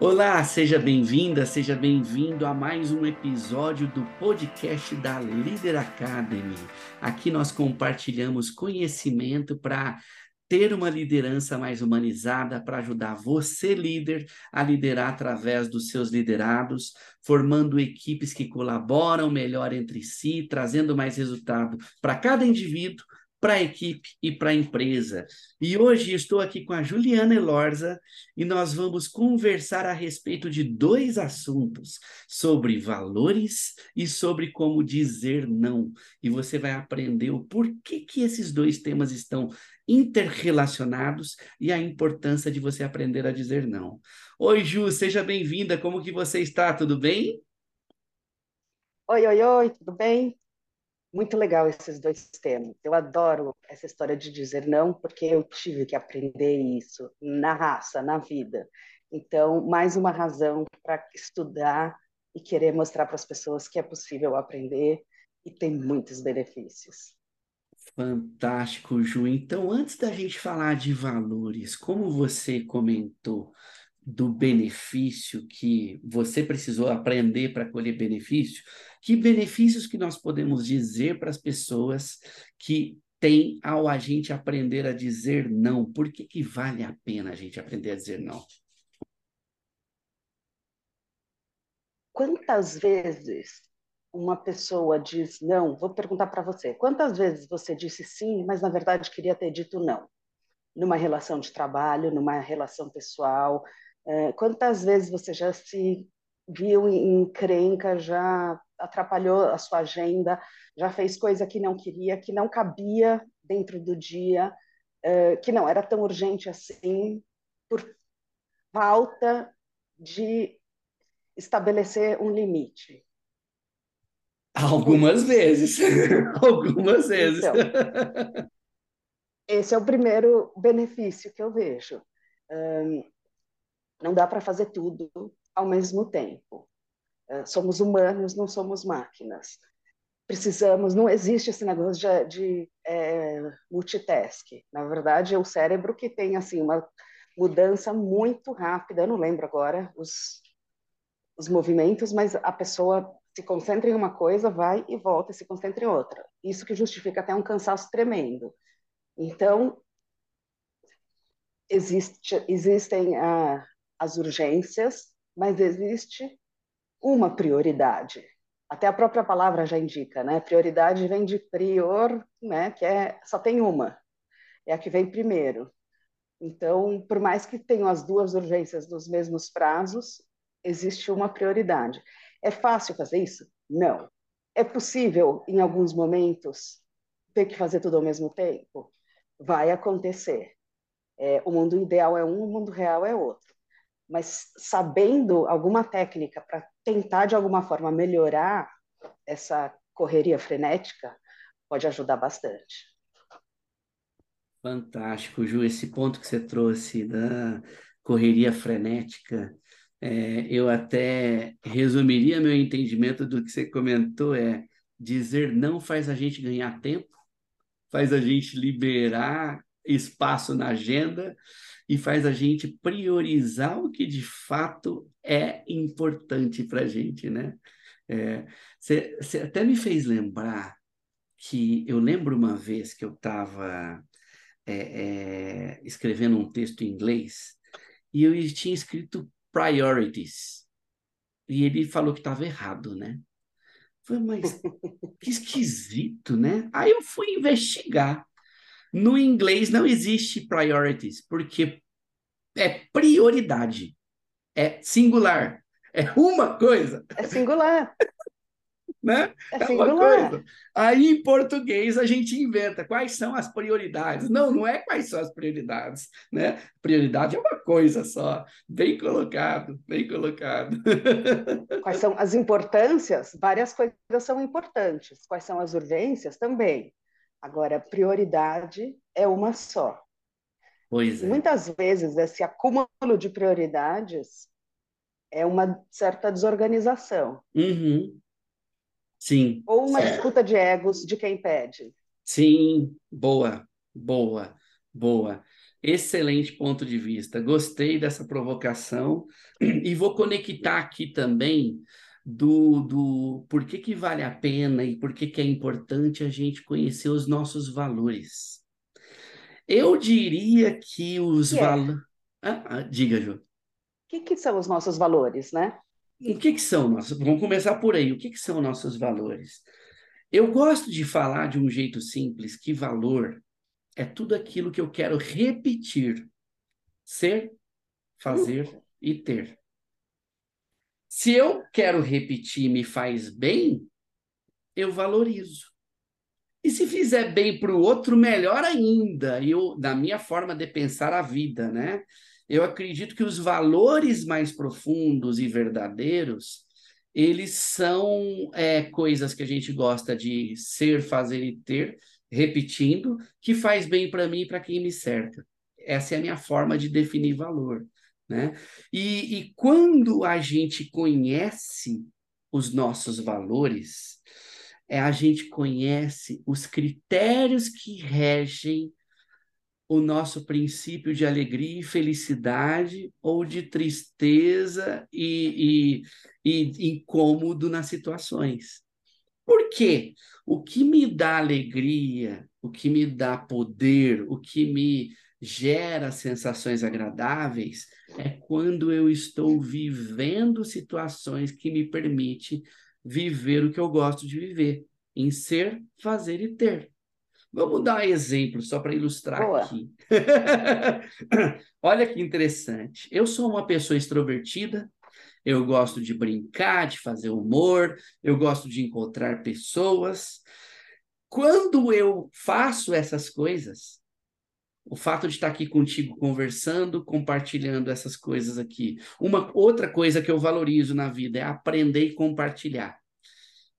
Olá, seja bem-vinda, seja bem-vindo a mais um episódio do podcast da Leader Academy. Aqui nós compartilhamos conhecimento para ter uma liderança mais humanizada, para ajudar você, líder, a liderar através dos seus liderados, formando equipes que colaboram melhor entre si, trazendo mais resultado para cada indivíduo para a equipe e para a empresa. E hoje estou aqui com a Juliana Elorza e nós vamos conversar a respeito de dois assuntos, sobre valores e sobre como dizer não. E você vai aprender o porquê que esses dois temas estão interrelacionados e a importância de você aprender a dizer não. Oi, Ju, seja bem-vinda. Como que você está? Tudo bem? Oi, oi, oi, tudo bem? Muito legal esses dois temas. Eu adoro essa história de dizer não, porque eu tive que aprender isso na raça, na vida. Então, mais uma razão para estudar e querer mostrar para as pessoas que é possível aprender e tem muitos benefícios. Fantástico, Ju. Então, antes da gente falar de valores, como você comentou do benefício que você precisou aprender para colher benefício, que benefícios que nós podemos dizer para as pessoas que têm ao a gente aprender a dizer não? Por que, que vale a pena a gente aprender a dizer não? Quantas vezes uma pessoa diz não? Vou perguntar para você. Quantas vezes você disse sim, mas na verdade queria ter dito não? Numa relação de trabalho, numa relação pessoal, é, quantas vezes você já se viu em encrenca, já atrapalhou a sua agenda, já fez coisa que não queria, que não cabia dentro do dia, uh, que não era tão urgente assim, por falta de estabelecer um limite. Algumas vezes. Algumas vezes. Então, esse é o primeiro benefício que eu vejo. Um, não dá para fazer tudo ao mesmo tempo. É, somos humanos, não somos máquinas. Precisamos, não existe esse negócio de, de é, multitask. Na verdade, é o cérebro que tem assim uma mudança muito rápida. Eu não lembro agora os, os movimentos, mas a pessoa se concentra em uma coisa, vai e volta, e se concentra em outra. Isso que justifica até um cansaço tremendo. Então, existe, existem ah, as urgências, mas existe uma prioridade. Até a própria palavra já indica, né? Prioridade vem de prior, né? Que é só tem uma, é a que vem primeiro. Então, por mais que tenham as duas urgências nos mesmos prazos, existe uma prioridade. É fácil fazer isso? Não. É possível, em alguns momentos, ter que fazer tudo ao mesmo tempo? Vai acontecer. É, o mundo ideal é um, o mundo real é outro mas sabendo alguma técnica para tentar de alguma forma melhorar essa correria frenética, pode ajudar bastante. Fantástico, Ju, esse ponto que você trouxe da correria frenética, é, eu até resumiria meu entendimento do que você comentou é dizer não faz a gente ganhar tempo, faz a gente liberar espaço na agenda e faz a gente priorizar o que de fato é importante para a gente, né? Você é, até me fez lembrar que eu lembro uma vez que eu estava é, é, escrevendo um texto em inglês e eu tinha escrito priorities e ele falou que estava errado, né? Foi, mas que esquisito, né? Aí eu fui investigar. No inglês não existe priorities, porque é prioridade. É singular. É uma coisa. É singular. né? É, é uma coisa. Aí em português a gente inventa quais são as prioridades. Não, não é quais são as prioridades, né? Prioridade é uma coisa só. Bem colocado, bem colocado. Quais são as importâncias? Várias coisas são importantes. Quais são as urgências? Também. Agora, prioridade é uma só. Pois é. Muitas vezes esse acúmulo de prioridades é uma certa desorganização. Uhum. Sim. Ou uma disputa de egos de quem pede. Sim, boa, boa, boa. Excelente ponto de vista. Gostei dessa provocação e vou conectar aqui também do, do por que, que vale a pena e por que, que é importante a gente conhecer os nossos valores. Eu diria que os valores. É? Ah, ah, diga, Ju. O que, que são os nossos valores, né? O que, que são nossos? Vamos começar por aí. O que, que são nossos valores? Eu gosto de falar de um jeito simples que valor é tudo aquilo que eu quero repetir, ser, fazer e ter. Se eu quero repetir me faz bem, eu valorizo. E se fizer bem para o outro, melhor ainda. Eu, da minha forma de pensar a vida, né? Eu acredito que os valores mais profundos e verdadeiros, eles são é, coisas que a gente gosta de ser, fazer e ter, repetindo, que faz bem para mim e para quem me cerca. Essa é a minha forma de definir valor. Né? E, e quando a gente conhece os nossos valores, é a gente conhece os critérios que regem o nosso princípio de alegria e felicidade ou de tristeza e, e, e incômodo nas situações. Por quê? O que me dá alegria, o que me dá poder, o que me gera sensações agradáveis é quando eu estou vivendo situações que me permitem viver o que eu gosto de viver, em ser, fazer e ter. Vamos dar um exemplo só para ilustrar Boa. aqui. Olha que interessante. Eu sou uma pessoa extrovertida, eu gosto de brincar, de fazer humor, eu gosto de encontrar pessoas. Quando eu faço essas coisas, o fato de estar aqui contigo conversando, compartilhando essas coisas aqui. Uma outra coisa que eu valorizo na vida é aprender e compartilhar.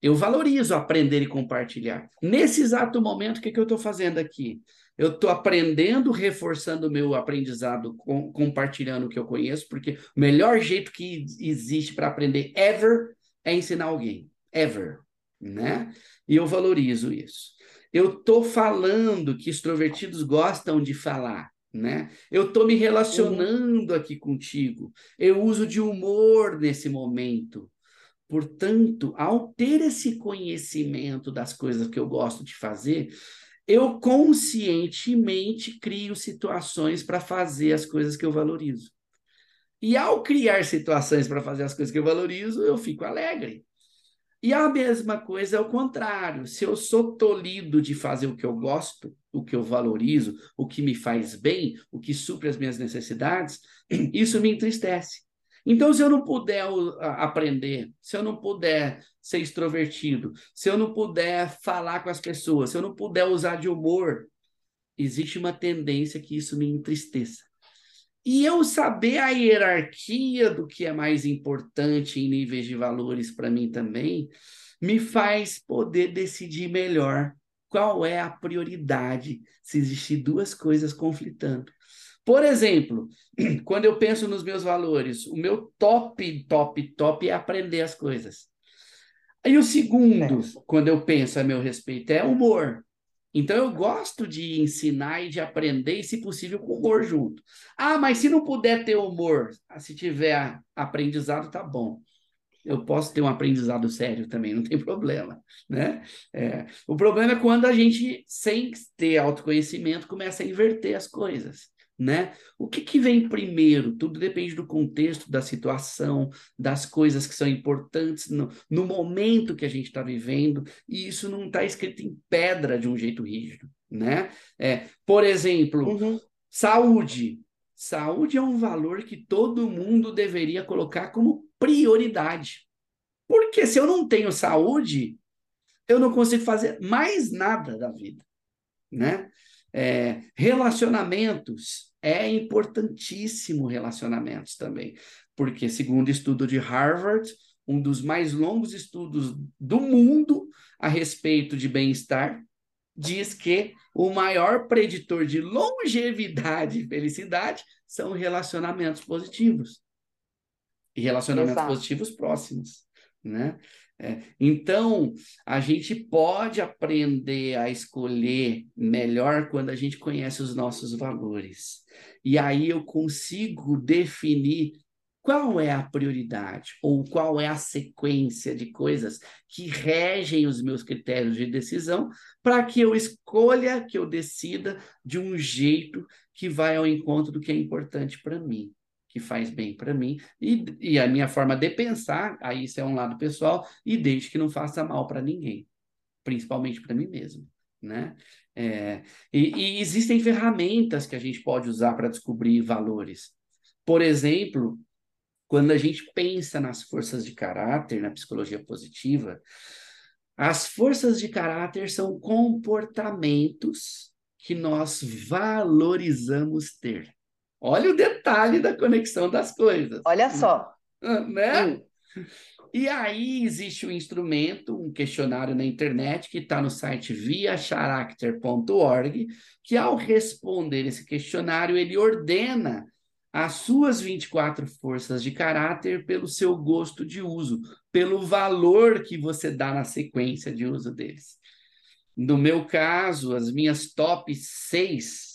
Eu valorizo aprender e compartilhar. Nesse exato momento, o que, que eu estou fazendo aqui? Eu estou aprendendo, reforçando o meu aprendizado, com, compartilhando o que eu conheço, porque o melhor jeito que existe para aprender ever é ensinar alguém. Ever. Né? E eu valorizo isso. Eu estou falando que extrovertidos gostam de falar, né? Eu estou me relacionando aqui contigo. Eu uso de humor nesse momento. Portanto, ao ter esse conhecimento das coisas que eu gosto de fazer, eu conscientemente crio situações para fazer as coisas que eu valorizo. E ao criar situações para fazer as coisas que eu valorizo, eu fico alegre. E a mesma coisa é o contrário. Se eu sou tolhido de fazer o que eu gosto, o que eu valorizo, o que me faz bem, o que supre as minhas necessidades, isso me entristece. Então, se eu não puder aprender, se eu não puder ser extrovertido, se eu não puder falar com as pessoas, se eu não puder usar de humor, existe uma tendência que isso me entristeça. E eu saber a hierarquia do que é mais importante em níveis de valores para mim também, me faz poder decidir melhor qual é a prioridade se existir duas coisas conflitando. Por exemplo, quando eu penso nos meus valores, o meu top, top, top é aprender as coisas. E o segundo, quando eu penso a meu respeito, é humor. Então eu gosto de ensinar e de aprender, e se possível, com humor junto. Ah, mas se não puder ter humor, ah, se tiver aprendizado, tá bom. Eu posso ter um aprendizado sério também, não tem problema, né? É, o problema é quando a gente, sem ter autoconhecimento, começa a inverter as coisas né? O que, que vem primeiro? Tudo depende do contexto, da situação, das coisas que são importantes no, no momento que a gente está vivendo, e isso não está escrito em pedra de um jeito rígido, né? É, por exemplo, uhum. saúde. Saúde é um valor que todo mundo deveria colocar como prioridade. Porque se eu não tenho saúde, eu não consigo fazer mais nada da vida, né? É, relacionamentos, é importantíssimo relacionamentos também, porque, segundo estudo de Harvard, um dos mais longos estudos do mundo a respeito de bem-estar, diz que o maior preditor de longevidade e felicidade são relacionamentos positivos. E relacionamentos Exato. positivos próximos. Né? É, então, a gente pode aprender a escolher melhor quando a gente conhece os nossos valores. E aí eu consigo definir qual é a prioridade ou qual é a sequência de coisas que regem os meus critérios de decisão para que eu escolha, que eu decida de um jeito que vai ao encontro do que é importante para mim, que faz bem para mim e, e a minha forma de pensar, aí isso é um lado pessoal e desde que não faça mal para ninguém, principalmente para mim mesmo, né? É, e, e existem ferramentas que a gente pode usar para descobrir valores. Por exemplo, quando a gente pensa nas forças de caráter, na psicologia positiva, as forças de caráter são comportamentos que nós valorizamos ter. Olha o detalhe da conexão das coisas. Olha só. Né? Hum. E aí existe um instrumento, um questionário na internet que está no site viacharacter.org, que ao responder esse questionário, ele ordena as suas 24 forças de caráter pelo seu gosto de uso, pelo valor que você dá na sequência de uso deles. No meu caso, as minhas top 6,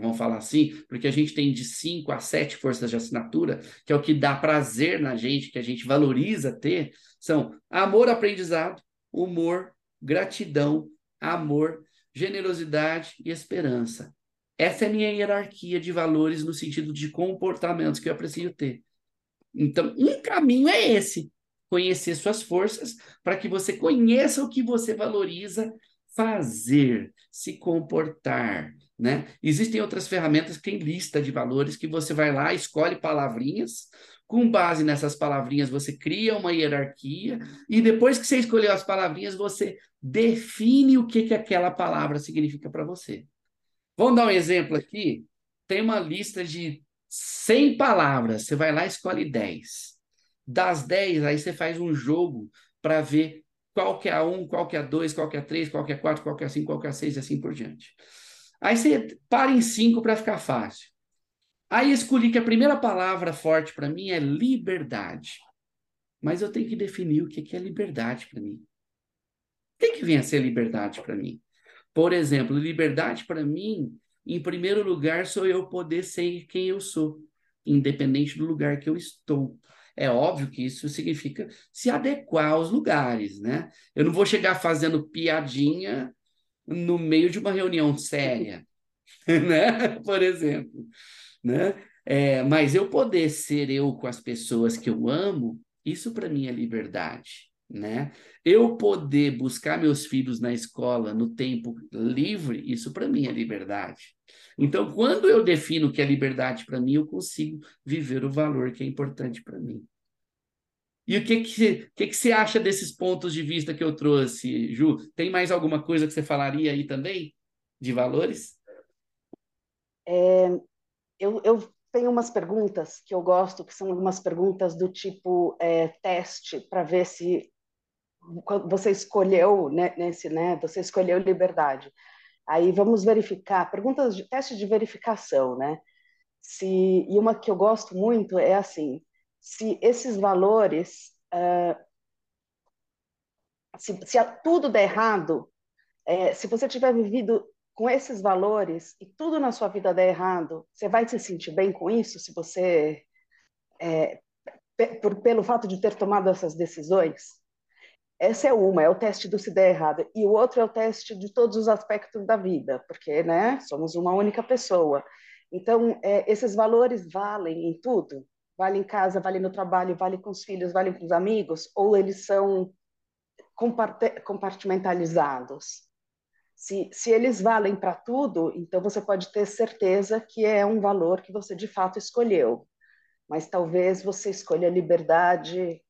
vamos falar assim, porque a gente tem de 5 a 7 forças de assinatura, que é o que dá prazer na gente, que a gente valoriza ter, são amor, aprendizado, humor, gratidão, amor, generosidade e esperança. Essa é a minha hierarquia de valores no sentido de comportamentos que eu preciso ter. Então, um caminho é esse: conhecer suas forças, para que você conheça o que você valoriza fazer, se comportar. Né? Existem outras ferramentas que têm lista de valores que você vai lá, escolhe palavrinhas, com base nessas palavrinhas você cria uma hierarquia, e depois que você escolheu as palavrinhas, você define o que, que aquela palavra significa para você. Vamos dar um exemplo aqui? Tem uma lista de 100 palavras, você vai lá e escolhe 10. Das 10, aí você faz um jogo para ver qual que é a 1, qual que é a 2, qual que é a 3, qual que é a 4, qual que é a 5, qual que é a 6 e assim por diante. Aí você para em 5 para ficar fácil. Aí escolhi que a primeira palavra forte para mim é liberdade. Mas eu tenho que definir o que é liberdade para mim. Tem que vir a ser liberdade para mim. Por exemplo, liberdade para mim, em primeiro lugar, sou eu poder ser quem eu sou, independente do lugar que eu estou. É óbvio que isso significa se adequar aos lugares, né? Eu não vou chegar fazendo piadinha no meio de uma reunião séria, né? Por exemplo, né? É, mas eu poder ser eu com as pessoas que eu amo, isso para mim é liberdade né? Eu poder buscar meus filhos na escola no tempo livre, isso para mim é liberdade. Então, quando eu defino o que é liberdade para mim, eu consigo viver o valor que é importante para mim. E o que que, que que você acha desses pontos de vista que eu trouxe, Ju? Tem mais alguma coisa que você falaria aí também de valores? É, eu, eu tenho umas perguntas que eu gosto, que são algumas perguntas do tipo é, teste, para ver se você escolheu né, nesse, né? Você escolheu liberdade. Aí vamos verificar perguntas de teste de verificação, né? Se e uma que eu gosto muito é assim: se esses valores, uh, se, se, tudo der errado, é, se você tiver vivido com esses valores e tudo na sua vida der errado, você vai se sentir bem com isso? Se você é, por, pelo fato de ter tomado essas decisões? Essa é uma, é o teste do se der errado. E o outro é o teste de todos os aspectos da vida, porque né, somos uma única pessoa. Então, é, esses valores valem em tudo? Vale em casa, vale no trabalho, vale com os filhos, vale com os amigos? Ou eles são compartimentalizados? Se, se eles valem para tudo, então você pode ter certeza que é um valor que você de fato escolheu. Mas talvez você escolha liberdade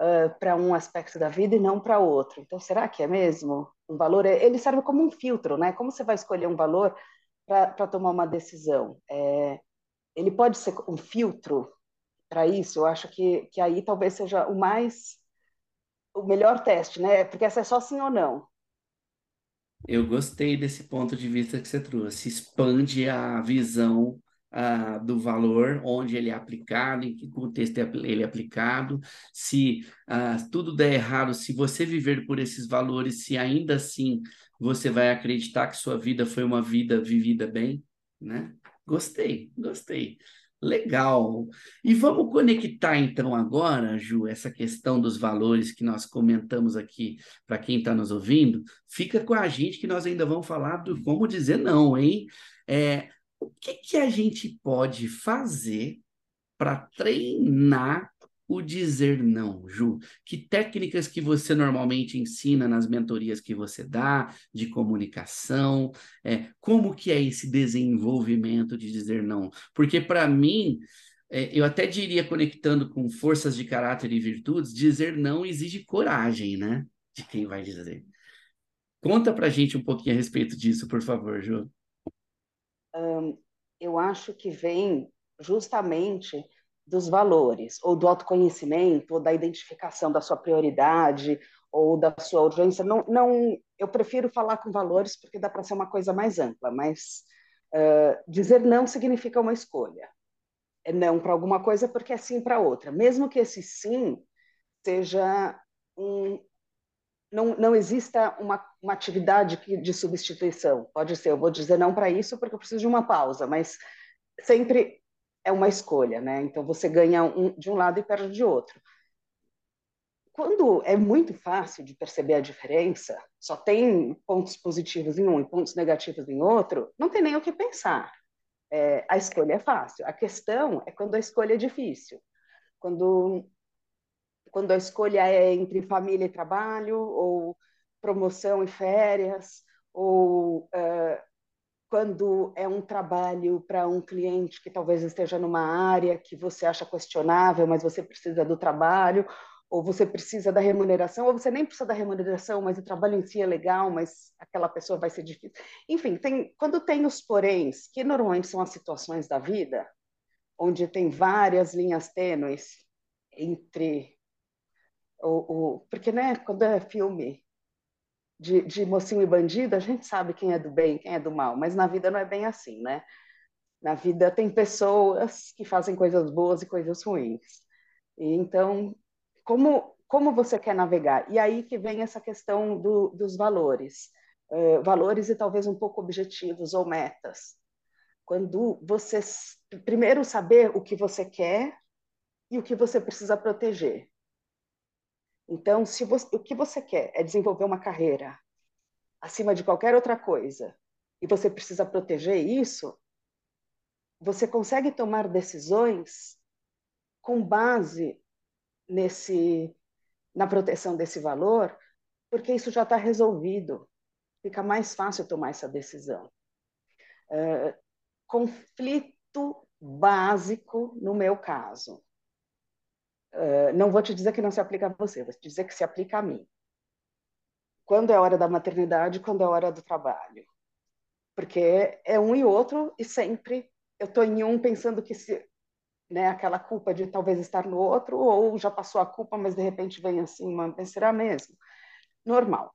uh, para um aspecto da vida e não para outro. Então, será que é mesmo? Um valor, ele serve como um filtro, né? Como você vai escolher um valor para tomar uma decisão? É, ele pode ser um filtro para isso. Eu acho que, que aí talvez seja o mais o melhor teste, né? Porque essa é só sim ou não. Eu gostei desse ponto de vista que você trouxe. Expande a visão ah, do valor, onde ele é aplicado, em que contexto ele é aplicado, se ah, tudo der errado, se você viver por esses valores, se ainda assim você vai acreditar que sua vida foi uma vida vivida bem, né? Gostei, gostei. Legal. E vamos conectar então agora, Ju, essa questão dos valores que nós comentamos aqui para quem está nos ouvindo. Fica com a gente que nós ainda vamos falar do como dizer não, hein? É, o que, que a gente pode fazer para treinar o dizer não, Ju? Que técnicas que você normalmente ensina nas mentorias que você dá de comunicação? É, como que é esse desenvolvimento de dizer não? Porque para mim, é, eu até diria conectando com forças de caráter e virtudes, dizer não exige coragem, né? De quem vai dizer. Conta para gente um pouquinho a respeito disso, por favor, Ju. Um, eu acho que vem justamente dos valores, ou do autoconhecimento, ou da identificação da sua prioridade, ou da sua urgência. Não, não, eu prefiro falar com valores porque dá para ser uma coisa mais ampla, mas uh, dizer não significa uma escolha. É não para alguma coisa porque é sim para outra. Mesmo que esse sim seja um. Não, não exista uma, uma atividade de substituição. Pode ser, eu vou dizer não para isso porque eu preciso de uma pausa, mas sempre é uma escolha, né? Então você ganha um, de um lado e perde de outro. Quando é muito fácil de perceber a diferença, só tem pontos positivos em um e pontos negativos em outro, não tem nem o que pensar. É, a escolha é fácil. A questão é quando a escolha é difícil. Quando, quando a escolha é entre família e trabalho, ou promoção e férias, ou uh, quando é um trabalho para um cliente que talvez esteja numa área que você acha questionável, mas você precisa do trabalho, ou você precisa da remuneração, ou você nem precisa da remuneração, mas o trabalho em si é legal, mas aquela pessoa vai ser difícil. Enfim, tem, quando tem os poréns, que normalmente são as situações da vida, onde tem várias linhas tênues entre o, o porque né, quando é filme de, de mocinho e bandido, a gente sabe quem é do bem, quem é do mal, mas na vida não é bem assim, né? Na vida tem pessoas que fazem coisas boas e coisas ruins. E, então, como como você quer navegar? E aí que vem essa questão do, dos valores, uh, valores e talvez um pouco objetivos ou metas. Quando você primeiro saber o que você quer e o que você precisa proteger. Então, se você, o que você quer é desenvolver uma carreira acima de qualquer outra coisa e você precisa proteger isso, você consegue tomar decisões com base nesse na proteção desse valor, porque isso já está resolvido. Fica mais fácil tomar essa decisão. Uh, conflito básico no meu caso não vou te dizer que não se aplica a você, vou te dizer que se aplica a mim. Quando é hora da maternidade, quando é hora do trabalho. Porque é um e outro, e sempre eu estou em um pensando que se. Né, aquela culpa de talvez estar no outro, ou já passou a culpa, mas de repente vem assim, mas será mesmo? Normal.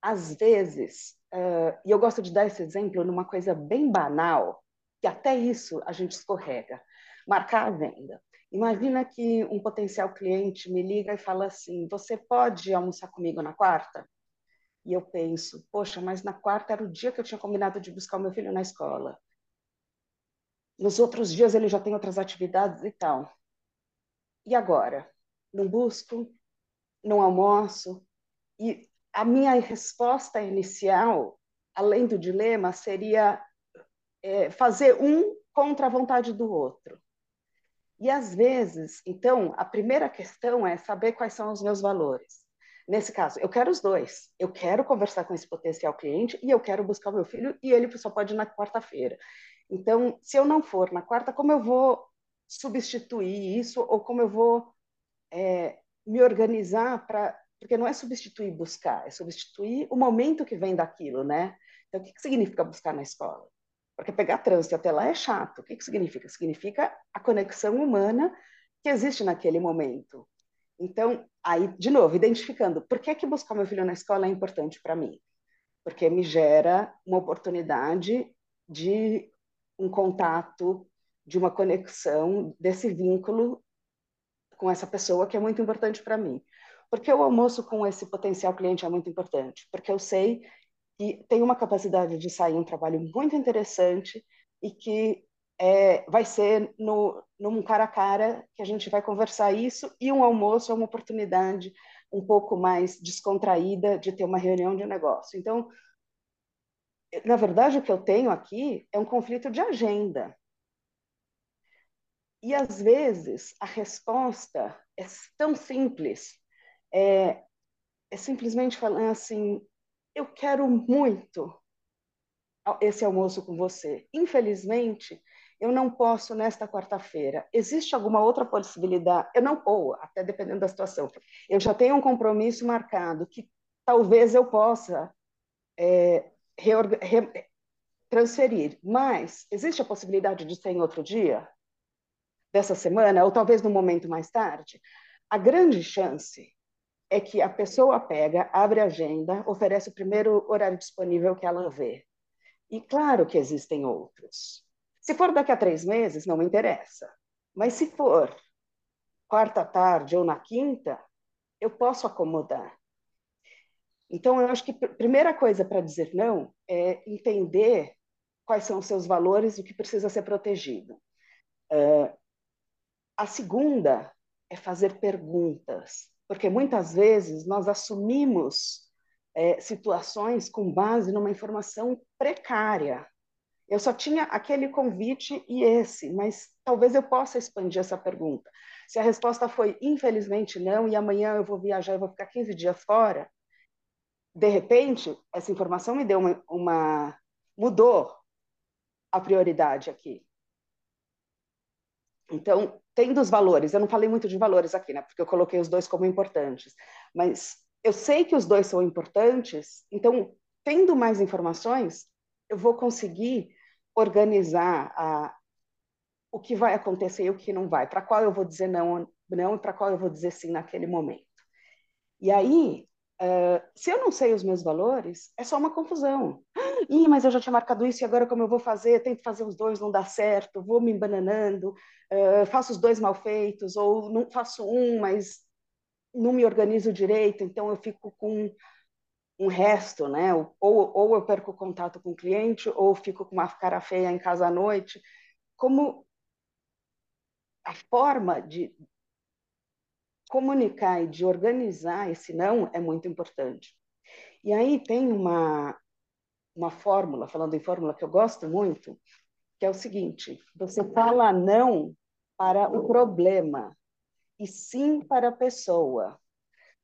Às vezes, uh, e eu gosto de dar esse exemplo numa coisa bem banal, que até isso a gente escorrega marcar a venda. Imagina que um potencial cliente me liga e fala assim: Você pode almoçar comigo na quarta? E eu penso: Poxa, mas na quarta era o dia que eu tinha combinado de buscar o meu filho na escola. Nos outros dias ele já tem outras atividades e tal. E agora? Não busco, não almoço. E a minha resposta inicial, além do dilema, seria é, fazer um contra a vontade do outro. E às vezes, então, a primeira questão é saber quais são os meus valores. Nesse caso, eu quero os dois. Eu quero conversar com esse potencial cliente e eu quero buscar o meu filho e ele só pode ir na quarta-feira. Então, se eu não for na quarta, como eu vou substituir isso ou como eu vou é, me organizar para. Porque não é substituir buscar, é substituir o momento que vem daquilo, né? Então, o que, que significa buscar na escola? Porque pegar trânsito até lá é chato. O que, que significa? Significa a conexão humana que existe naquele momento. Então, aí, de novo, identificando por que, que buscar meu filho na escola é importante para mim? Porque me gera uma oportunidade de um contato, de uma conexão, desse vínculo com essa pessoa que é muito importante para mim. Porque o almoço com esse potencial cliente é muito importante? Porque eu sei que tem uma capacidade de sair um trabalho muito interessante e que é, vai ser no, num cara a cara que a gente vai conversar isso e um almoço é uma oportunidade um pouco mais descontraída de ter uma reunião de negócio. Então, na verdade, o que eu tenho aqui é um conflito de agenda. E às vezes a resposta é tão simples, é, é simplesmente falando assim: eu quero muito esse almoço com você. Infelizmente, eu não posso nesta quarta-feira. Existe alguma outra possibilidade? Eu não, ou até dependendo da situação. Eu já tenho um compromisso marcado que talvez eu possa é, transferir, mas existe a possibilidade de ser em outro dia dessa semana, ou talvez no momento mais tarde? A grande chance é que a pessoa pega, abre a agenda, oferece o primeiro horário disponível que ela vê. E claro que existem outros. Se for daqui a três meses, não me interessa. Mas se for quarta tarde ou na quinta, eu posso acomodar. Então, eu acho que a primeira coisa para dizer não é entender quais são os seus valores e o que precisa ser protegido. Uh, a segunda é fazer perguntas, porque muitas vezes nós assumimos é, situações com base numa informação precária. Eu só tinha aquele convite e esse, mas talvez eu possa expandir essa pergunta. Se a resposta foi infelizmente não, e amanhã eu vou viajar e vou ficar 15 dias fora, de repente, essa informação me deu uma, uma mudou a prioridade aqui. Então, tem dos valores, eu não falei muito de valores aqui, né, porque eu coloquei os dois como importantes, mas eu sei que os dois são importantes, então, tendo mais informações, eu vou conseguir organizar a, o que vai acontecer e o que não vai, para qual eu vou dizer não, não e para qual eu vou dizer sim naquele momento. E aí, uh, se eu não sei os meus valores, é só uma confusão. Ih, mas eu já tinha marcado isso e agora como eu vou fazer? Tento fazer os dois, não dá certo, vou me embananando, uh, faço os dois mal feitos, ou não faço um, mas não me organizo direito, então eu fico com um resto, né? Ou, ou eu perco o contato com o cliente, ou fico com uma cara feia em casa à noite. Como a forma de comunicar e de organizar esse não é muito importante. E aí tem uma, uma fórmula, falando em fórmula que eu gosto muito, que é o seguinte: você fala não para o problema e sim para a pessoa.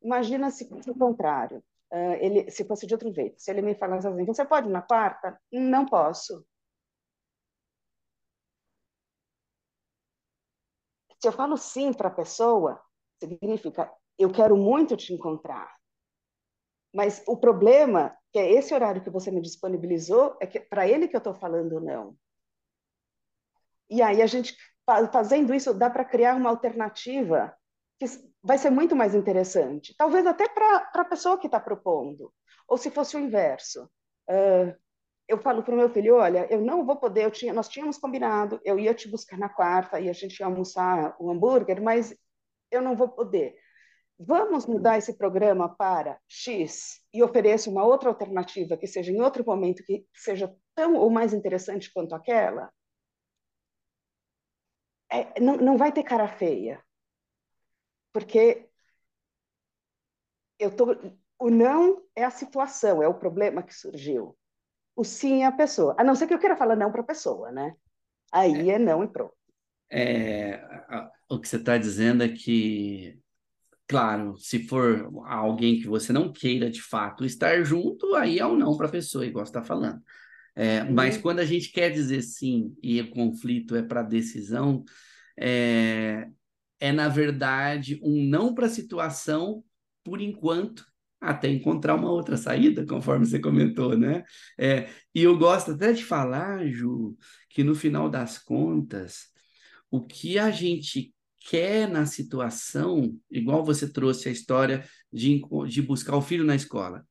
Imagina se fosse o contrário uh, ele, se fosse de outro jeito, se ele me falasse assim, você pode na quarta? Não posso. Se eu falo sim para a pessoa, significa eu quero muito te encontrar. Mas o problema que é esse horário que você me disponibilizou é que para ele que eu estou falando não. E aí a gente fazendo isso dá para criar uma alternativa que vai ser muito mais interessante. Talvez até para a pessoa que está propondo. Ou se fosse o inverso. Uh, eu falo para o meu filho, olha, eu não vou poder, tinha, nós tínhamos combinado, eu ia te buscar na quarta e a gente ia almoçar o hambúrguer, mas eu não vou poder. Vamos mudar esse programa para X e ofereço uma outra alternativa que seja em outro momento que seja tão ou mais interessante quanto aquela? É, não, não vai ter cara feia porque eu tô, o não é a situação, é o problema que surgiu. O sim é a pessoa. A não ser que eu queira falar não para a pessoa, né? Aí é, é não e pronto. É, o que você está dizendo é que, claro, se for alguém que você não queira de fato estar junto, aí é um não para a pessoa, igual você está falando. É, uhum. Mas quando a gente quer dizer sim e o conflito é para decisão, é, é, na verdade, um não para a situação, por enquanto, até encontrar uma outra saída, conforme você comentou, né? É, e eu gosto até de falar, Ju, que no final das contas, o que a gente quer na situação, igual você trouxe a história de, de buscar o filho na escola.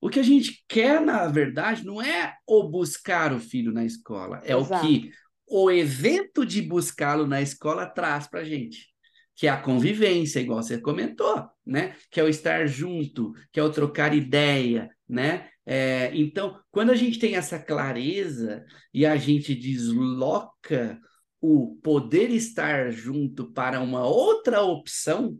O que a gente quer, na verdade, não é o buscar o filho na escola, é Exato. o que o evento de buscá-lo na escola traz para a gente, que é a convivência, igual você comentou, né? Que é o estar junto, que é o trocar ideia, né? É, então, quando a gente tem essa clareza e a gente desloca o poder estar junto para uma outra opção,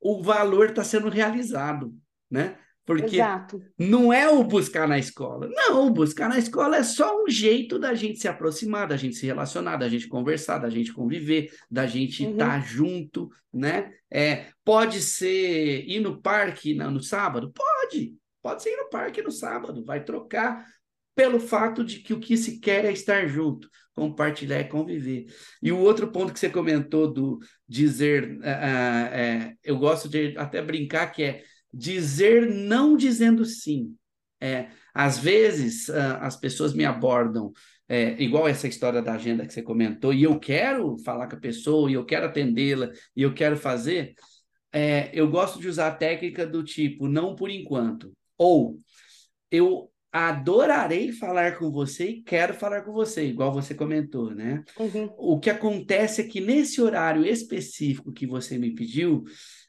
o valor está sendo realizado, né? Porque Exato. não é o buscar na escola. Não, o buscar na escola é só um jeito da gente se aproximar, da gente se relacionar, da gente conversar, da gente conviver, da gente estar uhum. tá junto, né? É, pode ser ir no parque no, no sábado? Pode. Pode ser ir no parque no sábado. Vai trocar pelo fato de que o que se quer é estar junto, compartilhar e conviver. E o outro ponto que você comentou do dizer, uh, uh, eu gosto de até brincar que é dizer não dizendo sim. É, às vezes uh, as pessoas me abordam, é, igual essa história da agenda que você comentou, e eu quero falar com a pessoa, e eu quero atendê-la, e eu quero fazer. É, eu gosto de usar a técnica do tipo, não por enquanto. Ou eu adorarei falar com você e quero falar com você, igual você comentou, né? Uhum. O que acontece é que nesse horário específico que você me pediu,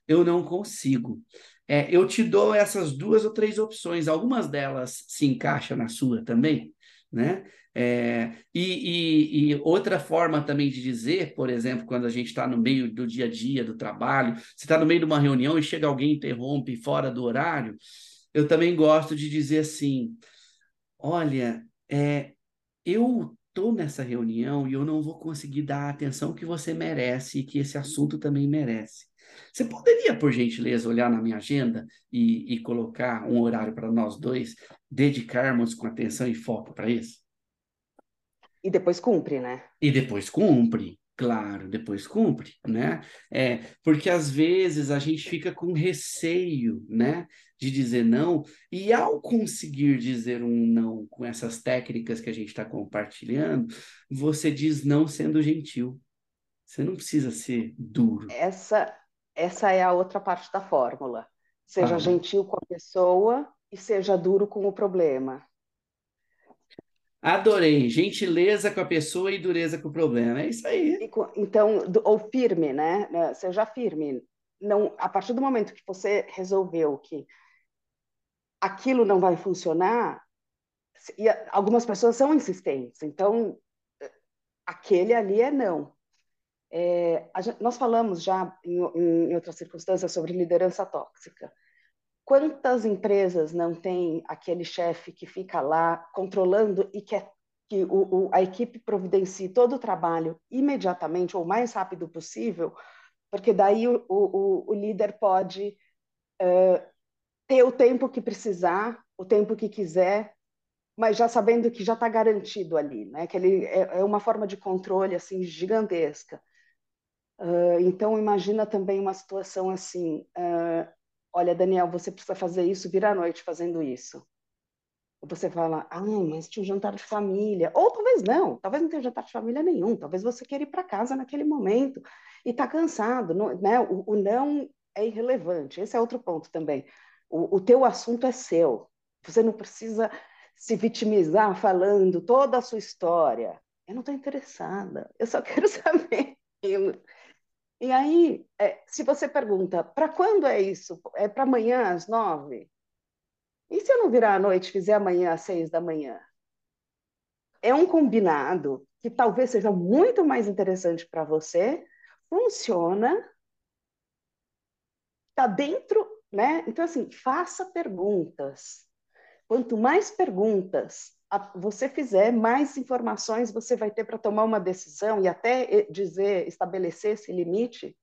eu não consigo. É, eu te dou essas duas ou três opções, algumas delas se encaixam na sua também, né? É, e, e, e, outra forma também de dizer, por exemplo, quando a gente está no meio do dia a dia do trabalho, você está no meio de uma reunião e chega alguém e interrompe fora do horário, eu também gosto de dizer assim: olha, é, eu estou nessa reunião e eu não vou conseguir dar a atenção que você merece e que esse assunto também merece. Você poderia, por gentileza, olhar na minha agenda e, e colocar um horário para nós dois dedicarmos com atenção e foco para isso? E depois cumpre, né? E depois cumpre, claro, depois cumpre, né? É, porque às vezes a gente fica com receio, né? De dizer não, e ao conseguir dizer um não com essas técnicas que a gente está compartilhando, você diz não sendo gentil. Você não precisa ser duro. Essa essa é a outra parte da fórmula. Seja ah. gentil com a pessoa e seja duro com o problema. Adorei. Gentileza com a pessoa e dureza com o problema. É isso aí. então, ou firme, né? né? Seja firme. Não, a partir do momento que você resolveu que aquilo não vai funcionar, e algumas pessoas são insistentes, então aquele ali é não. É, nós falamos já em, em, outras circunstâncias sobre liderança tóxica. Quantas empresas não têm aquele chefe que fica lá controlando e quer que o, o, a equipe providencie todo o trabalho imediatamente ou o mais rápido possível, porque daí o, o líder pode uh, ter o tempo que precisar, o tempo que quiser, mas já sabendo que já está garantido ali, né? Que ele é, é uma forma de controle assim gigantesca. Uh, então, imagina também uma situação assim: uh, olha, Daniel, você precisa fazer isso, vira à noite fazendo isso. Você fala, ah, mas tinha um jantar de família. Ou talvez não, talvez não tenha jantar de família nenhum, talvez você queira ir para casa naquele momento e está cansado. Não, né? O, o, não é irrelevante, esse é outro ponto também. O, o teu assunto é seu, você não precisa se vitimizar falando toda a sua história. Eu não estou interessada, eu só quero saber e aí, é, se você pergunta, para quando é isso? É para amanhã às nove? E se eu não virar à noite fizer amanhã às seis da manhã? É um combinado que talvez seja muito mais interessante para você, funciona, está dentro, né? Então, assim, faça perguntas. Quanto mais perguntas você fizer, mais informações você vai ter para tomar uma decisão e até dizer, estabelecer esse limite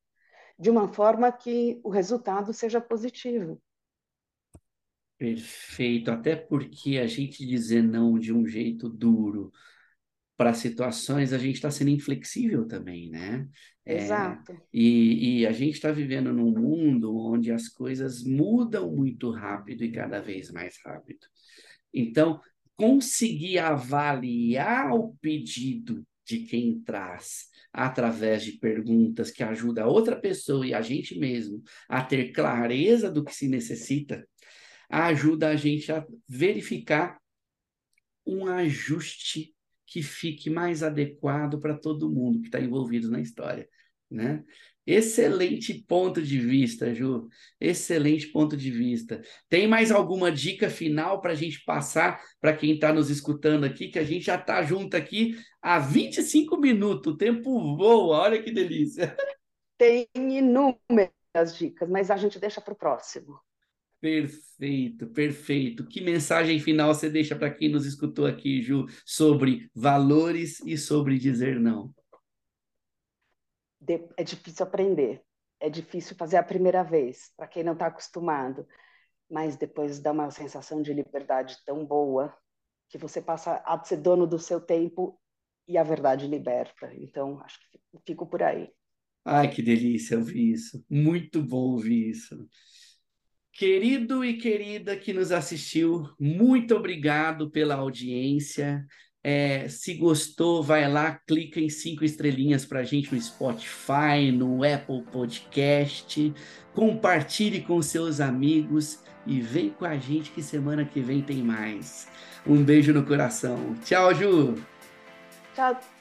de uma forma que o resultado seja positivo. Perfeito, até porque a gente dizer não de um jeito duro para situações, a gente está sendo inflexível também, né? É, Exato. É, e, e a gente está vivendo num mundo onde as coisas mudam muito rápido e cada vez mais rápido. Então, conseguir avaliar o pedido de quem traz através de perguntas que ajuda a outra pessoa e a gente mesmo a ter clareza do que se necessita, ajuda a gente a verificar um ajuste que fique mais adequado para todo mundo que está envolvido na história, né? Excelente ponto de vista, Ju. Excelente ponto de vista. Tem mais alguma dica final para a gente passar para quem está nos escutando aqui, que a gente já está junto aqui há 25 minutos. O tempo voa, olha que delícia. Tem inúmeras dicas, mas a gente deixa para o próximo. Perfeito, perfeito. Que mensagem final você deixa para quem nos escutou aqui, Ju, sobre valores e sobre dizer não? É difícil aprender, é difícil fazer a primeira vez, para quem não está acostumado, mas depois dá uma sensação de liberdade tão boa que você passa a ser dono do seu tempo e a verdade liberta. Então, acho que fico por aí. Ai, que delícia ouvir isso. Muito bom ouvir isso. Querido e querida que nos assistiu, muito obrigado pela audiência. É, se gostou, vai lá, clica em cinco estrelinhas para a gente no Spotify, no Apple Podcast. Compartilhe com seus amigos e vem com a gente que semana que vem tem mais. Um beijo no coração. Tchau, Ju. Tchau.